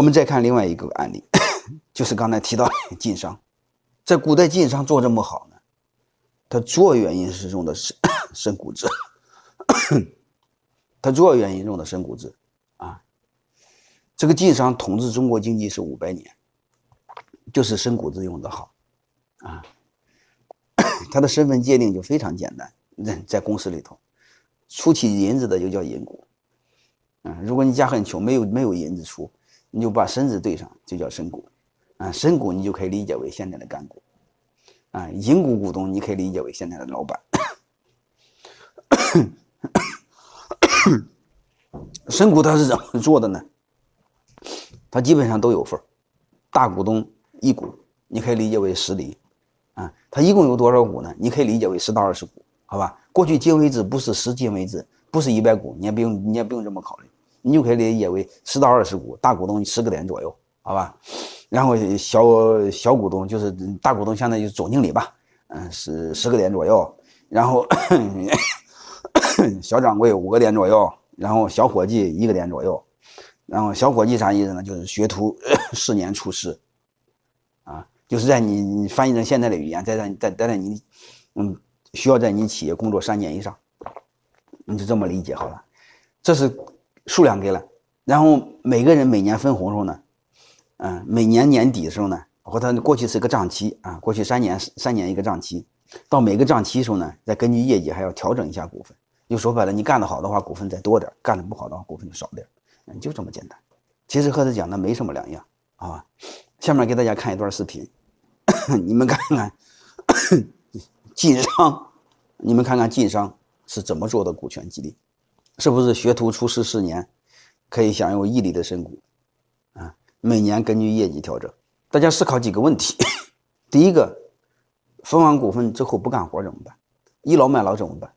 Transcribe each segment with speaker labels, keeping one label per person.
Speaker 1: 我们再看另外一个案例，就是刚才提到晋商，在古代晋商做这么好呢，它主要原因是用的是深股指，它主要原因用的深股指啊。这个晋商统治中国经济是五百年，就是深股指用的好啊。他的身份界定就非常简单，在在公司里头，出起银子的就叫银股，啊，如果你家很穷，没有没有银子出，你就把身子对上，就叫身股，啊，身股你就可以理解为现在的干股，啊，银股股东你可以理解为现在的老板。身股它是怎么做的呢？它基本上都有份大股东一股，你可以理解为十厘。啊，它一共有多少股呢？你可以理解为十到二十股，好吧？过去金为制不是十金为制，不是一百股，你也不用你也不用这么考虑，你就可以理解为十到二十股，大股东十个点左右，好吧？然后小小股东就是大股东，相当于总经理吧，嗯，是十个点左右，然后 小掌柜五个点左右，然后小伙计一个点左右，然后小伙计啥意思呢？就是学徒四年出师。啊就是在你翻译成现在的语言，在在在在你，嗯，需要在你企业工作三年以上，你就这么理解好了。这是数量给了，然后每个人每年分红时候呢，嗯，每年年底的时候呢，或他过去是一个账期啊，过去三年三年一个账期，到每个账期的时候呢，再根据业绩还要调整一下股份。就说白了，你干得好的话，股份再多点；干得不好的话，股份就少点。嗯，就这么简单。其实和他讲的没什么两样啊。下面给大家看一段视频。你们看看 晋商，你们看看晋商是怎么做的股权激励，是不是学徒出师四年可以享有一厘的身股啊？每年根据业绩调整。大家思考几个问题：第一个，分完股份之后不干活怎么办？倚老卖老怎么办？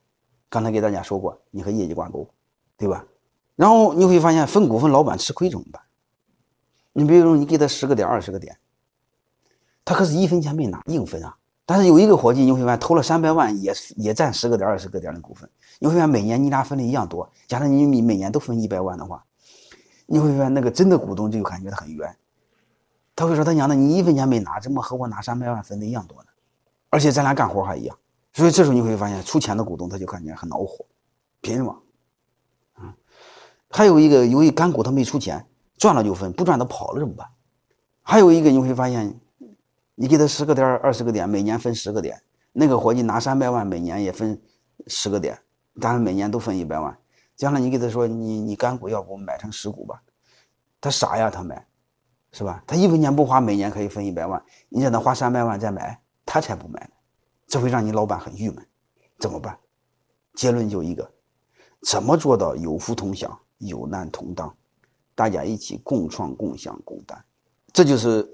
Speaker 1: 刚才给大家说过，你和业绩挂钩，对吧？然后你会发现分股份老板吃亏怎么办？你比如说你给他十个点、二十个点。他可是一分钱没拿，硬分啊！但是有一个伙计，你会发现投了三百万，也也占十个点、二十个点的股份。你会发现每年你俩分的一样多。假设你每每年都分一百万的话，你会发现那个真的股东就感觉他很冤。他会说：“他娘的，你一分钱没拿，怎么和我拿三百万分的一样多呢？而且咱俩干活还一样。”所以这时候你会发现，出钱的股东他就感觉很恼火，凭什么？啊，还有一个由于干股他没出钱，赚了就分，不赚他跑了怎么办？还有一个你会发现。你给他十个点、二十个点，每年分十个点。那个伙计拿三百万，每年也分十个点，但是每年都分一百万。将来你给他说，你你干股要不买成十股吧？他傻呀，他买，是吧？他一分钱不花，每年可以分一百万。你让他花三百万再买，他才不买呢。这会让你老板很郁闷，怎么办？结论就一个：怎么做到有福同享、有难同当，大家一起共创、共享、共担？这就是。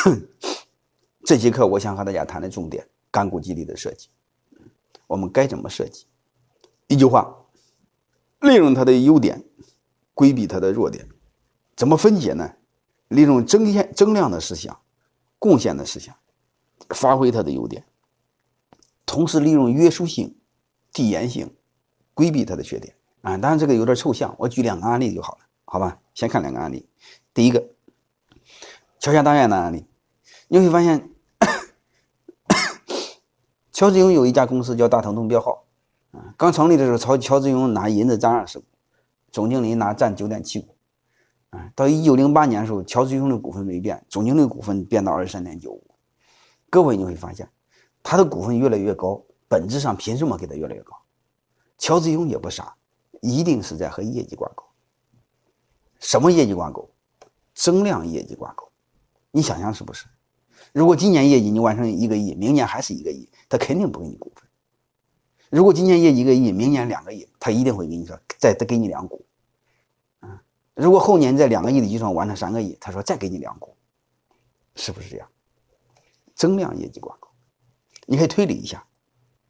Speaker 1: 这节课我想和大家谈的重点，干股激励的设计，我们该怎么设计？一句话，利用它的优点，规避它的弱点，怎么分解呢？利用增线增量的思想，贡献的思想，发挥它的优点，同时利用约束性、递延性，规避它的缺点。啊，当然这个有点抽象，我举两个案例就好了，好吧？先看两个案例，第一个，乔家大院的案例。你会发现，乔致庸有一家公司叫大腾通标号，啊，刚成立的时候，乔乔致庸拿银子占二十股，总经理拿占九点七股，啊，到一九零八年的时候，乔致庸的股份没变，总经理股份变到二十三点九五。各位你会发现，他的股份越来越高，本质上凭什么给他越来越高？乔致庸也不傻，一定是在和业绩挂钩。什么业绩挂钩？增量业绩挂钩。你想想是不是？如果今年业绩你完成一个亿，明年还是一个亿，他肯定不给你股份。如果今年业绩一个亿，明年两个亿，他一定会给你说再再给你两股。啊，如果后年在两个亿的基础上完成三个亿，他说再给你两股，是不是这样？增量业绩挂钩，你可以推理一下，